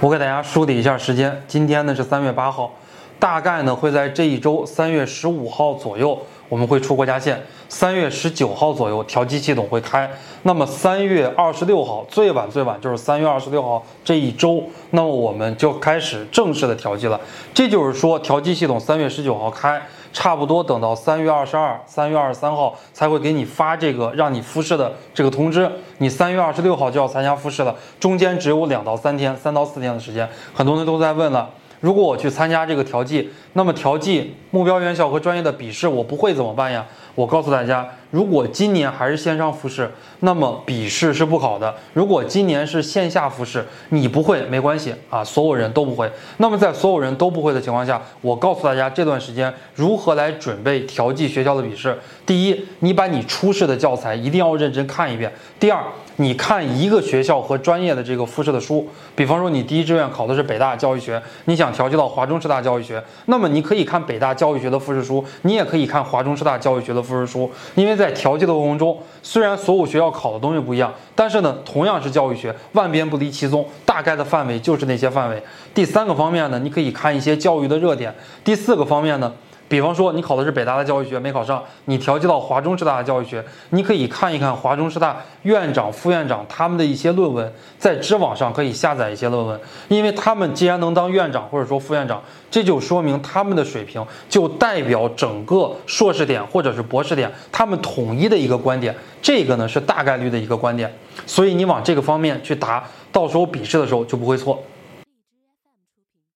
我给大家梳理一下时间，今天呢是三月八号，大概呢会在这一周三月十五号左右我们会出国家线，三月十九号左右调机系统会开，那么三月二十六号最晚最晚就是三月二十六号这一周，那么我们就开始正式的调机了。这就是说调机系统三月十九号开，差不多等到三月二十二、三月二十三号才会给你发这个让你复试的这个通知。你三月二十六号就要参加复试了，中间只有两到三天、三到四天的时间。很多人都在问了。如果我去参加这个调剂，那么调剂目标院校和专业的笔试我不会怎么办呀？我告诉大家，如果今年还是线上复试，那么笔试是不考的；如果今年是线下复试，你不会没关系啊，所有人都不会。那么在所有人都不会的情况下，我告诉大家这段时间如何来准备调剂学校的笔试。第一，你把你初试的教材一定要认真看一遍；第二，你看一个学校和专业的这个复试的书，比方说你第一志愿考的是北大教育学，你想调剂到华中师大教育学，那么你可以看北大教育学的复试书，你也可以看华中师大教育学的复试书，因为在调剂的过程中，虽然所有学校考的东西不一样，但是呢，同样是教育学，万变不离其宗，大概的范围就是那些范围。第三个方面呢，你可以看一些教育的热点。第四个方面呢。比方说，你考的是北大的教育学没考上，你调剂到华中师大的教育学，你可以看一看华中师大院长、副院长他们的一些论文，在知网上可以下载一些论文，因为他们既然能当院长或者说副院长，这就说明他们的水平就代表整个硕士点或者是博士点他们统一的一个观点，这个呢是大概率的一个观点，所以你往这个方面去答，到时候笔试的时候就不会错。